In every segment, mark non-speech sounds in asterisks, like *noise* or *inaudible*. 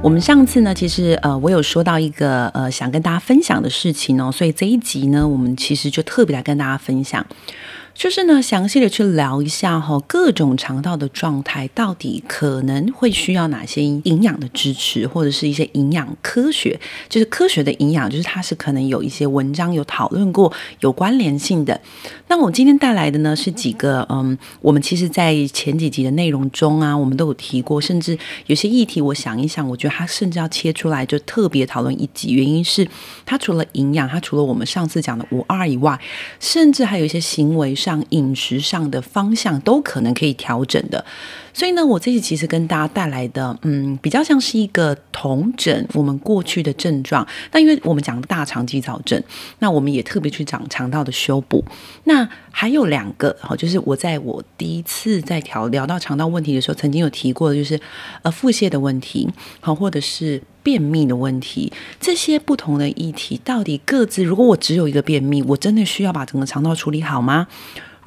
我们上次呢，其实呃，我有说到一个呃，想跟大家分享的事情哦，所以这一集呢，我们其实就特别来跟大家分享。就是呢，详细的去聊一下哈，各种肠道的状态到底可能会需要哪些营养的支持，或者是一些营养科学，就是科学的营养，就是它是可能有一些文章有讨论过有关联性的。那我今天带来的呢是几个，嗯，我们其实在前几集的内容中啊，我们都有提过，甚至有些议题，我想一想，我觉得它甚至要切出来就特别讨论一集，原因是它除了营养，它除了我们上次讲的五二以外，甚至还有一些行为上。像饮食上的方向都可能可以调整的，所以呢，我这次其实跟大家带来的，嗯，比较像是一个同诊我们过去的症状。那因为我们讲大肠肌躁症，那我们也特别去讲肠道的修补。那还有两个，哈，就是我在我第一次在调聊到肠道问题的时候，曾经有提过的，就是呃腹泻的问题，好，或者是。便秘的问题，这些不同的议题到底各自，如果我只有一个便秘，我真的需要把整个肠道处理好吗？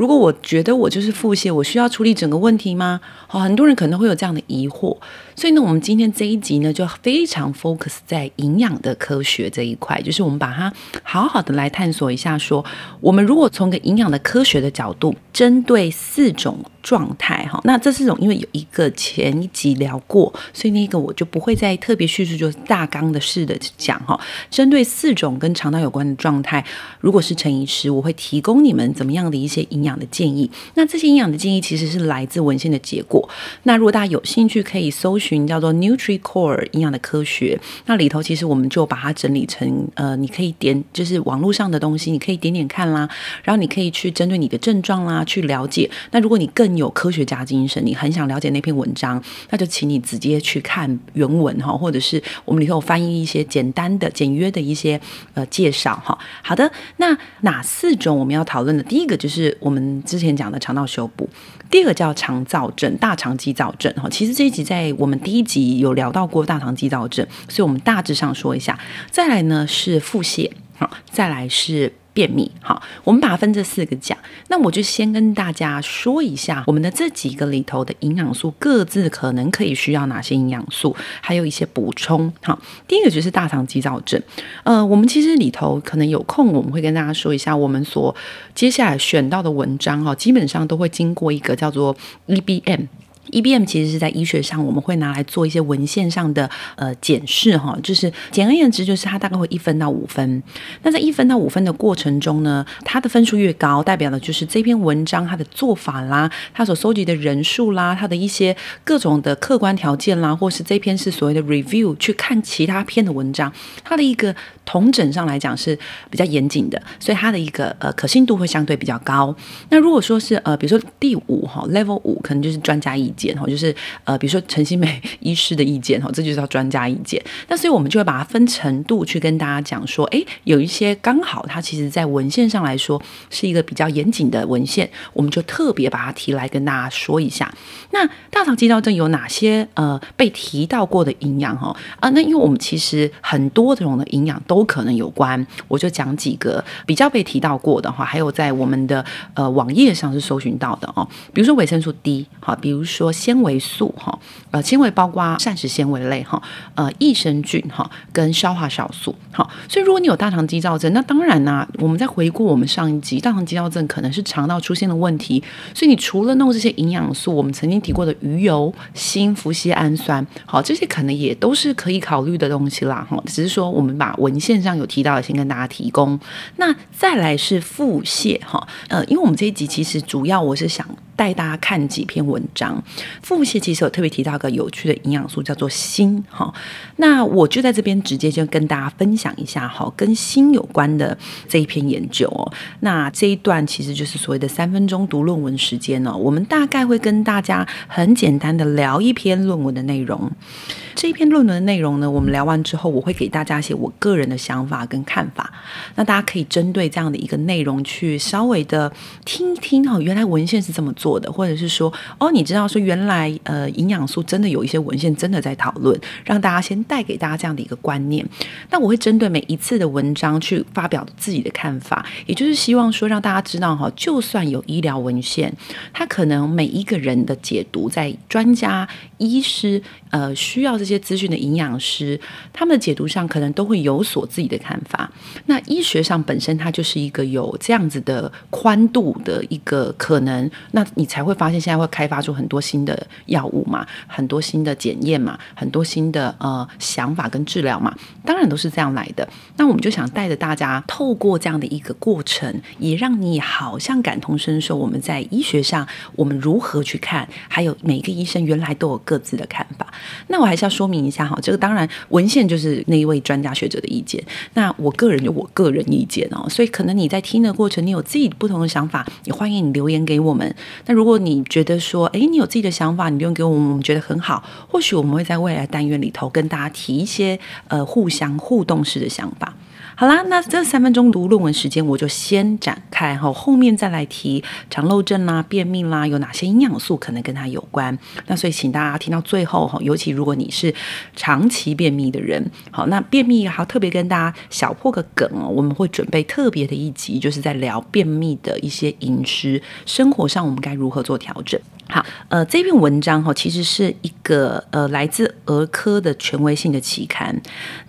如果我觉得我就是腹泻，我需要处理整个问题吗？好，很多人可能会有这样的疑惑。所以呢，我们今天这一集呢，就非常 focus 在营养的科学这一块，就是我们把它好好的来探索一下说，我们如果从个营养的科学的角度，针对四种状态哈，那这四种因为有一个前一集聊过，所以那个我就不会再特别叙述，就是大纲的式的讲哈。针对四种跟肠道有关的状态，如果是陈医师，我会提供你们怎么样的一些营养的建议。那这些营养的建议其实是来自文献的结果。那如果大家有兴趣，可以搜寻叫做 NutriCore 营养的科学，那里头其实我们就把它整理成呃，你可以点就是网络上的东西，你可以点点看啦，然后你可以去针对你的症状啦去了解。那如果你更有科学家精神，你很想了解那篇文章，那就请你直接去看原文哈，或者是我们里头翻译一些简单的、简约的一些呃介绍哈。好的，那哪四种我们要讨论的？第一个就是我们之前讲的肠道修补，第二个叫肠造症、大肠肌造症哈。其实这一集在我们第一集有聊到过大肠肌躁症，所以我们大致上说一下。再来呢是腹泻，好，再来是。便秘，好，我们把它分这四个讲。那我就先跟大家说一下，我们的这几个里头的营养素各自可能可以需要哪些营养素，还有一些补充。好，第一个就是大肠肌躁症。呃，我们其实里头可能有空，我们会跟大家说一下，我们所接下来选到的文章哈，基本上都会经过一个叫做 EBM。EBM 其实是在医学上，我们会拿来做一些文献上的呃检视哈，就是简而言之，就是它大概会一分到五分。那在一分到五分的过程中呢，它的分数越高，代表的就是这篇文章它的做法啦，它所收集的人数啦，它的一些各种的客观条件啦，或是这篇是所谓的 review，去看其他篇的文章，它的一个同整上来讲是比较严谨的，所以它的一个呃可信度会相对比较高。那如果说是呃比如说第五哈 level 五，可能就是专家意见哈，就是呃比如说陈新美 *laughs* 医师的意见哈，这就叫专家意见。那所以我们就会把它分程度去跟大家讲说，诶，有一些刚好它其实在文献上来说是一个比较严谨的文献，我们就特别把它提来跟大家说一下。那大肠肌道症有哪些呃被提到过的营养哈啊？那因为我们其实很多这种的营养都可能有关，我就讲几个比较被提到过的哈，还有在我们的呃网页上是搜寻到的哦，比如说维生素 D 哈，比如说说纤维素哈，呃纤维包括膳食纤维类哈，呃益生菌哈跟消化酵素好，所以如果你有大肠肌躁症，那当然啦、我们再回顾我们上一集，大肠肌躁症可能是肠道出现了问题，所以你除了弄这些营养素，我们曾经提过的鱼油、锌、麸锾氨酸，好，这些可能也都是可以考虑的东西啦哈，只是说我们把文献上有提到的，先跟大家提供。那再来是腹泻哈，呃，因为我们这一集其实主要我是想带大家看几篇文章。腹泻其实有特别提到一个有趣的营养素叫做锌哈，那我就在这边直接就跟大家分享一下哈，跟锌有关的这一篇研究哦。那这一段其实就是所谓的三分钟读论文时间哦，我们大概会跟大家很简单的聊一篇论文的内容。这篇论文的内容呢，我们聊完之后，我会给大家一些我个人的想法跟看法。那大家可以针对这样的一个内容去稍微的听一听哦，原来文献是这么做的，或者是说哦，你知道说原来呃营养素真的有一些文献真的在讨论，让大家先带给大家这样的一个观念。那我会针对每一次的文章去发表自己的看法，也就是希望说让大家知道哈，就算有医疗文献，它可能每一个人的解读在专家、医师。呃，需要这些些资讯的营养师，他们的解读上可能都会有所自己的看法。那医学上本身它就是一个有这样子的宽度的一个可能，那你才会发现现在会开发出很多新的药物嘛，很多新的检验嘛，很多新的呃想法跟治疗嘛，当然都是这样来的。那我们就想带着大家透过这样的一个过程，也让你好像感同身受，我们在医学上我们如何去看，还有每个医生原来都有各自的看法。那我还是要说明一下哈，这个当然文献就是那一位专家学者的意见，那我个人有我个人意见哦，所以可能你在听的过程，你有自己不同的想法，也欢迎你留言给我们。那如果你觉得说，诶，你有自己的想法，你留言给我们，我们觉得很好，或许我们会在未来单元里头跟大家提一些呃互相互动式的想法。好啦，那这三分钟读论文时间我就先展开哈，后面再来提肠漏症啦、便秘啦，有哪些营养素可能跟它有关？那所以请大家听到最后哈，尤其如果你是长期便秘的人，好，那便秘还特别跟大家小破个梗哦，我们会准备特别的一集，就是在聊便秘的一些饮食生活上，我们该如何做调整。好，呃，这篇文章哈，其实是一个呃来自儿科的权威性的期刊。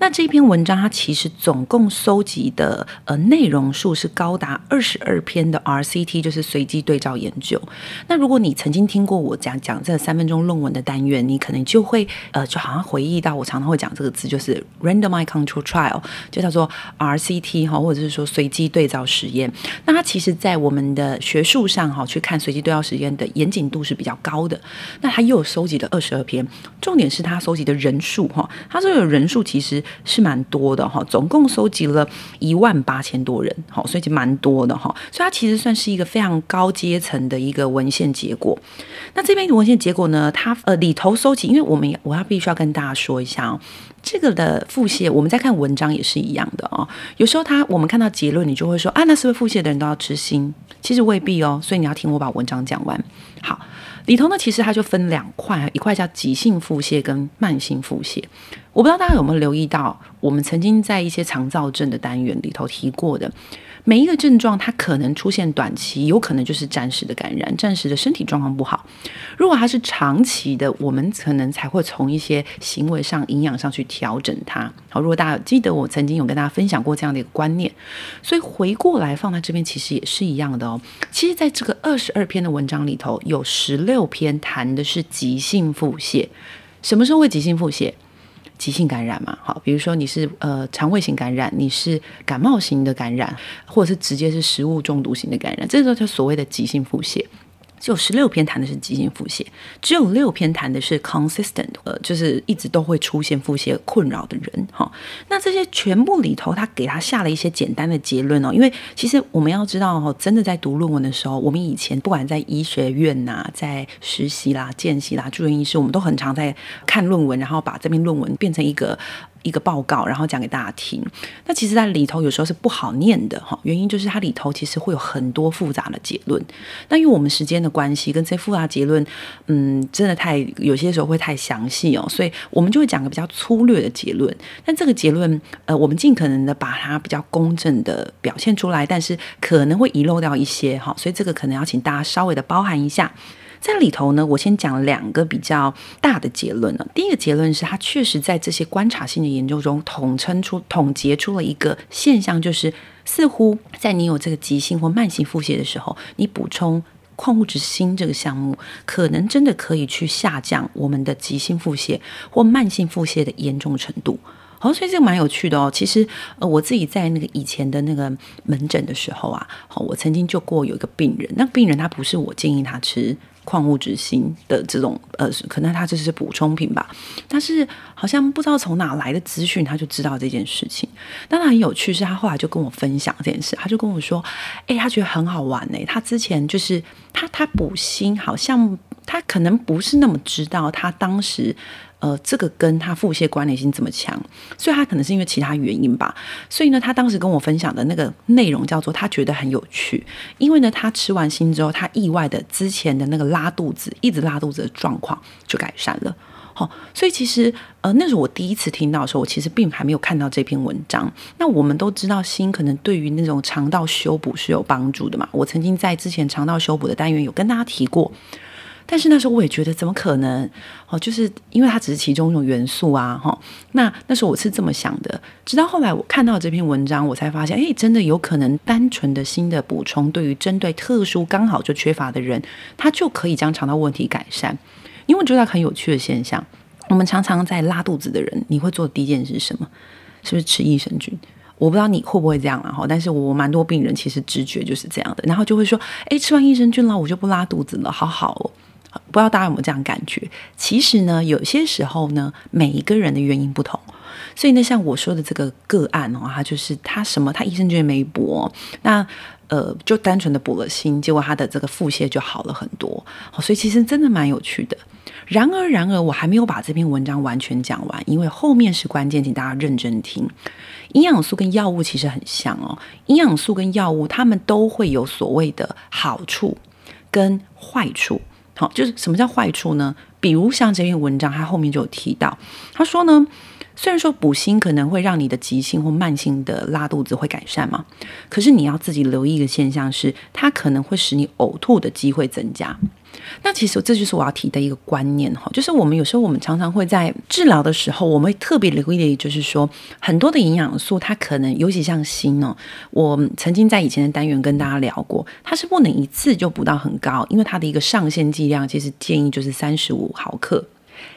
那这篇文章它其实总共搜集的呃内容数是高达二十二篇的 RCT，就是随机对照研究。那如果你曾经听过我讲讲这三分钟论文的单元，你可能就会呃就好像回忆到我常常会讲这个字，就是 randomized control trial，就叫做 RCT 哈，或者是说随机对照实验。那它其实在我们的学术上哈，去看随机对照实验的严谨度是。是比较高的，那他又收集了二十二篇，重点是他收集的人数哈，他这个人数其实是蛮多的哈，总共收集了一万八千多人，好，所以就蛮多的哈，所以它其实算是一个非常高阶层的一个文献结果。那这边文献结果呢，它呃里头收集，因为我们我要必须要跟大家说一下哦，这个的腹泻，我们在看文章也是一样的哦，有时候他我们看到结论，你就会说啊，那是不是腹泻的人都要吃锌？其实未必哦，所以你要听我把文章讲完。好。里头呢，其实它就分两块，一块叫急性腹泻跟慢性腹泻。我不知道大家有没有留意到，我们曾经在一些肠造症的单元里头提过的。每一个症状，它可能出现短期，有可能就是暂时的感染，暂时的身体状况不好。如果它是长期的，我们可能才会从一些行为上、营养上去调整它。好，如果大家记得，我曾经有跟大家分享过这样的一个观念，所以回过来放在这边，其实也是一样的哦。其实，在这个二十二篇的文章里头，有十六篇谈的是急性腹泻。什么时候会急性腹泻？急性感染嘛，好，比如说你是呃肠胃型感染，你是感冒型的感染，或者是直接是食物中毒型的感染，这时候就所谓的急性腹泻。只有十六篇谈的是急性腹泻，只有六篇谈的是 consistent，呃，就是一直都会出现腹泻困扰的人哈。那这些全部里头，他给他下了一些简单的结论哦。因为其实我们要知道哦，真的在读论文的时候，我们以前不管在医学院呐，在实习啦、见习啦、住院医师，我们都很常在看论文，然后把这篇论文变成一个。一个报告，然后讲给大家听。那其实，在里头有时候是不好念的哈，原因就是它里头其实会有很多复杂的结论。但因为我们时间的关系，跟这些复杂结论，嗯，真的太有些时候会太详细哦，所以我们就会讲个比较粗略的结论。但这个结论，呃，我们尽可能的把它比较公正的表现出来，但是可能会遗漏掉一些哈，所以这个可能要请大家稍微的包含一下。在里头呢，我先讲两个比较大的结论呢。第一个结论是，它确实在这些观察性的研究中统称出、统结出了一个现象，就是似乎在你有这个急性或慢性腹泻的时候，你补充矿物质锌这个项目，可能真的可以去下降我们的急性腹泻或慢性腹泻的严重程度。好，所以这个蛮有趣的哦。其实，呃，我自己在那个以前的那个门诊的时候啊，好，我曾经就过有一个病人，那病人他不是我建议他吃。矿物质锌的这种呃，可能他这是补充品吧，但是好像不知道从哪来的资讯，他就知道这件事情。当然很有趣，是他后来就跟我分享这件事，他就跟我说：“哎，他觉得很好玩呢。他之前就是他他补锌好像他可能不是那么知道他当时。呃，这个跟他腹泻关联性这么强，所以他可能是因为其他原因吧。所以呢，他当时跟我分享的那个内容叫做他觉得很有趣，因为呢，他吃完锌之后，他意外的之前的那个拉肚子，一直拉肚子的状况就改善了。好、所以其实呃，那是我第一次听到的时候，我其实并还没有看到这篇文章。那我们都知道锌可能对于那种肠道修补是有帮助的嘛。我曾经在之前肠道修补的单元有跟大家提过。但是那时候我也觉得怎么可能哦，就是因为它只是其中一种元素啊，哈。那那时候我是这么想的，直到后来我看到这篇文章，我才发现，哎，真的有可能单纯的锌的补充，对于针对特殊刚好就缺乏的人，它就可以将肠道问题改善。因为我觉得很有趣的现象，我们常常在拉肚子的人，你会做的第一件事是什么？是不是吃益生菌？我不知道你会不会这样啊，哈。但是我蛮多病人其实直觉就是这样的，然后就会说，哎，吃完益生菌了，我就不拉肚子了，好好哦。不知道大家有没有这样感觉？其实呢，有些时候呢，每一个人的原因不同，所以呢，像我说的这个个案哦，他就是他什么，他益生菌没补，那呃，就单纯的补了锌，结果他的这个腹泻就好了很多。所以其实真的蛮有趣的。然而，然而，我还没有把这篇文章完全讲完，因为后面是关键，请大家认真听。营养素跟药物其实很像哦，营养素跟药物它们都会有所谓的好处跟坏处。好，就是什么叫坏处呢？比如像这篇文章，他后面就有提到，他说呢，虽然说补锌可能会让你的急性或慢性的拉肚子会改善嘛，可是你要自己留意一个现象是，它可能会使你呕吐的机会增加。那其实这就是我要提的一个观念哈，就是我们有时候我们常常会在治疗的时候，我们会特别留意的，就是说很多的营养素，它可能尤其像锌哦，我曾经在以前的单元跟大家聊过，它是不能一次就补到很高，因为它的一个上限剂量其实建议就是三十五毫克。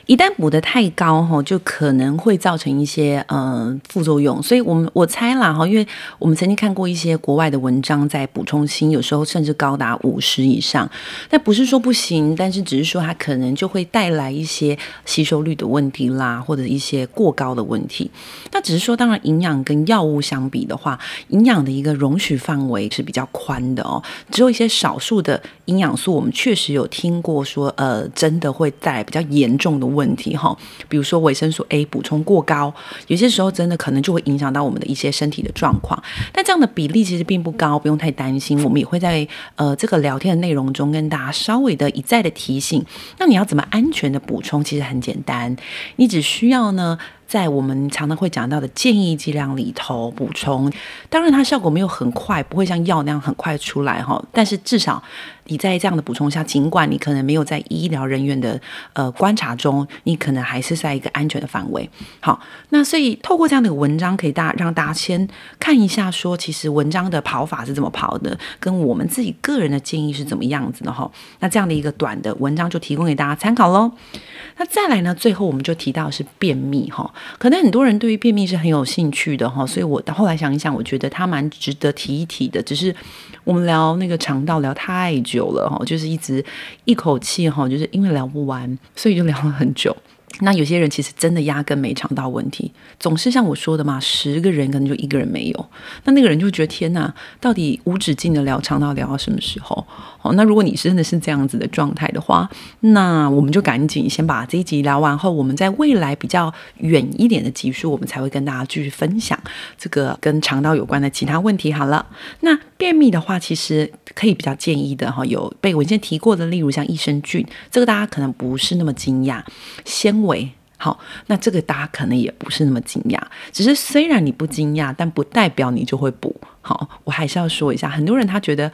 一旦补得太高哈，就可能会造成一些呃副作用，所以我们我猜啦哈，因为我们曾经看过一些国外的文章，在补充锌有时候甚至高达五十以上，但不是说不行，但是只是说它可能就会带来一些吸收率的问题啦，或者一些过高的问题。那只是说，当然营养跟药物相比的话，营养的一个容许范围是比较宽的哦，只有一些少数的营养素，我们确实有听过说，呃，真的会带来比较严重的问题哈，比如说维生素 A 补充过高，有些时候真的可能就会影响到我们的一些身体的状况。但这样的比例其实并不高，不用太担心。我们也会在呃这个聊天的内容中跟大家稍微的一再的提醒。那你要怎么安全的补充？其实很简单，你只需要呢。在我们常常会讲到的建议剂量里头补充，当然它效果没有很快，不会像药那样很快出来哈。但是至少你在这样的补充下，尽管你可能没有在医疗人员的呃观察中，你可能还是在一个安全的范围。好，那所以透过这样的文章，可以大让大家先看一下，说其实文章的跑法是怎么跑的，跟我们自己个人的建议是怎么样子的哈。那这样的一个短的文章就提供给大家参考喽。那再来呢？最后我们就提到是便秘哈，可能很多人对于便秘是很有兴趣的哈，所以我到后来想一想，我觉得它蛮值得提一提的。只是我们聊那个肠道聊太久了哈，就是一直一口气哈，就是因为聊不完，所以就聊了很久。那有些人其实真的压根没肠道问题，总是像我说的嘛，十个人可能就一个人没有。那那个人就觉得天哪，到底无止境的聊肠道聊到什么时候？哦，那如果你真的是这样子的状态的话，那我们就赶紧先把这一集聊完后，我们在未来比较远一点的集数，我们才会跟大家继续分享这个跟肠道有关的其他问题。好了，那便秘的话，其实可以比较建议的哈，有被文献提过的，例如像益生菌，这个大家可能不是那么惊讶，先为。好，那这个大家可能也不是那么惊讶，只是虽然你不惊讶，但不代表你就会补。好，我还是要说一下，很多人他觉得。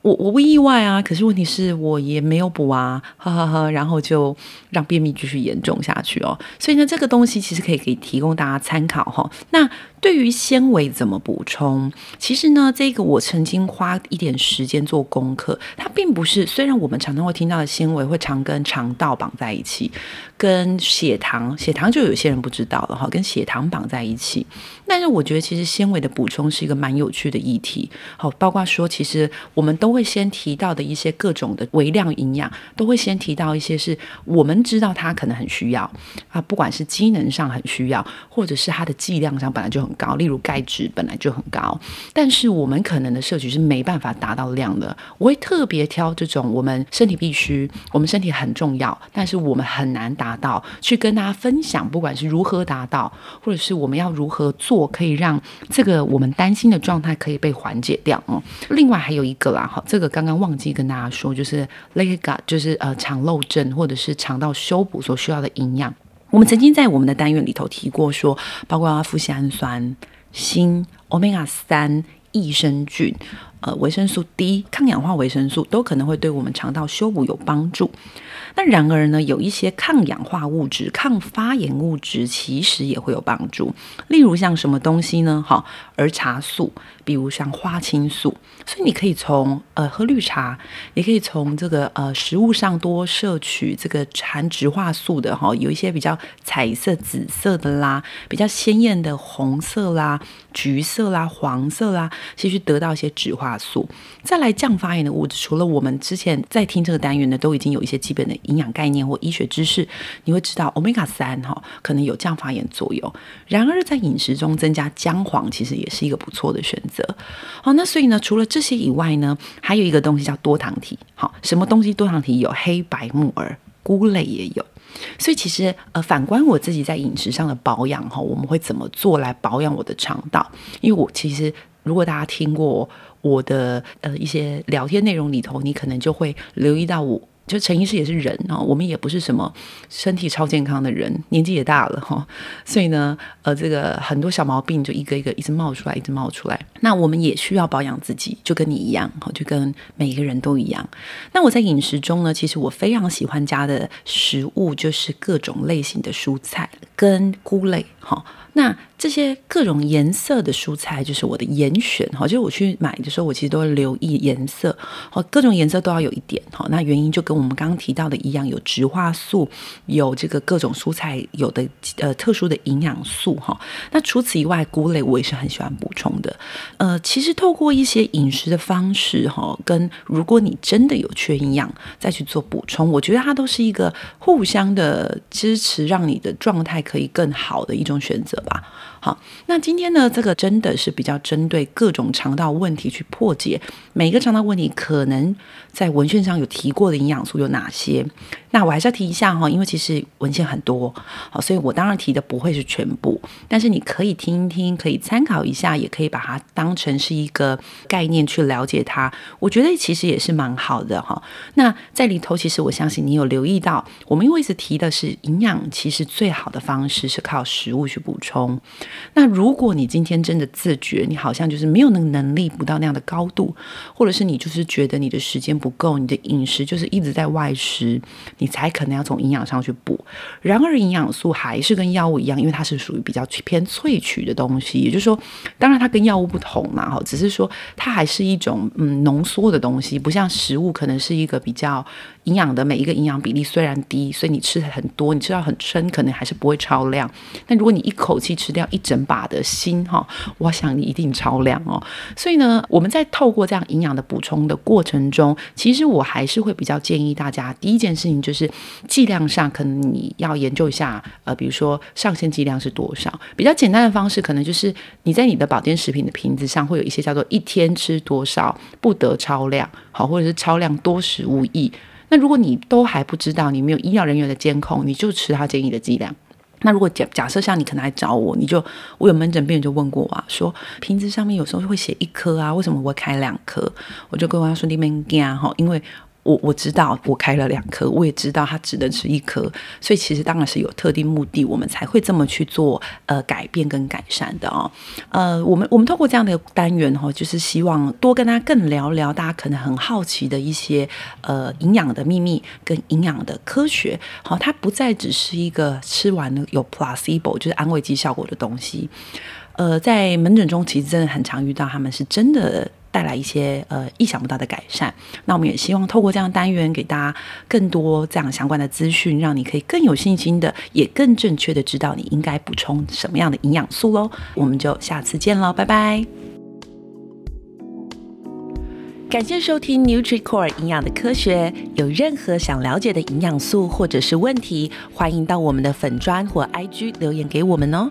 我我不意外啊，可是问题是我也没有补啊，呵呵呵，然后就让便秘继续严重下去哦。所以呢，这个东西其实可以给提供大家参考哈。那对于纤维怎么补充？其实呢，这个我曾经花一点时间做功课，它并不是。虽然我们常常会听到的纤维会常跟肠道绑在一起，跟血糖，血糖就有些人不知道了哈，跟血糖绑在一起。但是我觉得其实纤维的补充是一个蛮有趣的议题。好，包括说其实我们都。会先提到的一些各种的微量营养，都会先提到一些是我们知道它可能很需要啊，不管是机能上很需要，或者是它的剂量上本来就很高，例如钙质本来就很高，但是我们可能的摄取是没办法达到量的。我会特别挑这种我们身体必须，我们身体很重要，但是我们很难达到，去跟大家分享，不管是如何达到，或者是我们要如何做，可以让这个我们担心的状态可以被缓解掉哦。另外还有一个啦，哈，这个刚刚忘记跟大家说，就是 leaky gut，就是呃肠漏症或者是肠道修补所需要的营养。我们曾经在我们的单元里头提过说，包括富硒氨酸、锌、Omega 三、益生菌、呃维生素 D、抗氧化维生素都可能会对我们肠道修补有帮助。那然而呢，有一些抗氧化物质、抗发炎物质其实也会有帮助。例如像什么东西呢？哈，儿茶素，比如像花青素。所以你可以从呃喝绿茶，也可以从这个呃食物上多摄取这个含植化素的哈，有一些比较彩色、紫色的啦，比较鲜艳的红色啦、橘色啦、黄色啦，其实得到一些植化素。再来降发炎的物质，除了我们之前在听这个单元呢，都已经有一些基本的营养概念或医学知识，你会知道 Omega 三哈可能有降发炎作用。然而在饮食中增加姜黄，其实也是一个不错的选择。好，那所以呢，除了这些以外呢，还有一个东西叫多糖体。好，什么东西多糖体有？黑白木耳、菇类也有。所以其实呃，反观我自己在饮食上的保养哈，我们会怎么做来保养我的肠道？因为我其实如果大家听过我的呃一些聊天内容里头，你可能就会留意到我。就陈医师也是人啊，我们也不是什么身体超健康的人，年纪也大了哈，所以呢，呃，这个很多小毛病就一个一个一直冒出来，一直冒出来。那我们也需要保养自己，就跟你一样哈，就跟每一个人都一样。那我在饮食中呢，其实我非常喜欢加的食物就是各种类型的蔬菜跟菇类哈。那这些各种颜色的蔬菜就是我的严选哈，就是我去买的时候，我其实都会留意颜色，好，各种颜色都要有一点哈。那原因就跟我们刚刚提到的一样，有植化素，有这个各种蔬菜有的呃特殊的营养素哈。那除此以外，菇类我也是很喜欢补充的。呃，其实透过一些饮食的方式哈，跟如果你真的有缺营养再去做补充，我觉得它都是一个互相的支持，让你的状态可以更好的一种选择吧。好，那今天呢，这个真的是比较针对各种肠道问题去破解。每个肠道问题可能在文献上有提过的营养素有哪些？那我还是要提一下哈，因为其实文献很多，好，所以我当然提的不会是全部，但是你可以听一听，可以参考一下，也可以把它当成是一个概念去了解它。我觉得其实也是蛮好的哈。那在里头，其实我相信你有留意到，我们因为一直提的是营养，其实最好的方式是靠食物去补充。那如果你今天真的自觉你好像就是没有那个能力补到那样的高度，或者是你就是觉得你的时间不够，你的饮食就是一直在外食。你才可能要从营养上去补，然而营养素还是跟药物一样，因为它是属于比较偏萃取的东西，也就是说，当然它跟药物不同嘛，哈，只是说它还是一种嗯浓缩的东西，不像食物可能是一个比较。营养的每一个营养比例虽然低，所以你吃很多，你吃到很撑，可能还是不会超量。但如果你一口气吃掉一整把的心哈，我想你一定超量哦。所以呢，我们在透过这样营养的补充的过程中，其实我还是会比较建议大家，第一件事情就就是剂量上，可能你要研究一下，呃，比如说上限剂量是多少。比较简单的方式，可能就是你在你的保健食品的瓶子上会有一些叫做一天吃多少不得超量，好，或者是超量多食无益。那如果你都还不知道，你没有医疗人员的监控，你就吃他建议的剂量。那如果假假设像你可能来找我，你就我有门诊病人就问过我啊，说瓶子上面有时候会写一颗啊，为什么我会开两颗？我就跟我说你们惊哈，因为。我我知道，我开了两颗，我也知道它只能吃一颗，所以其实当然是有特定目的，我们才会这么去做呃改变跟改善的哦。呃，我们我们透过这样的单元哈，就是希望多跟大家更聊聊大家可能很好奇的一些呃营养的秘密跟营养的科学。好，它不再只是一个吃完有 placebo 就是安慰剂效果的东西。呃，在门诊中其实真的很常遇到，他们是真的。带来一些呃意想不到的改善，那我们也希望透过这样单元给大家更多这样相关的资讯，让你可以更有信心的，也更正确的知道你应该补充什么样的营养素喽。我们就下次见喽，拜拜。感谢收听 NutriCore 营养的科学。有任何想了解的营养素或者是问题，欢迎到我们的粉砖或 IG 留言给我们哦。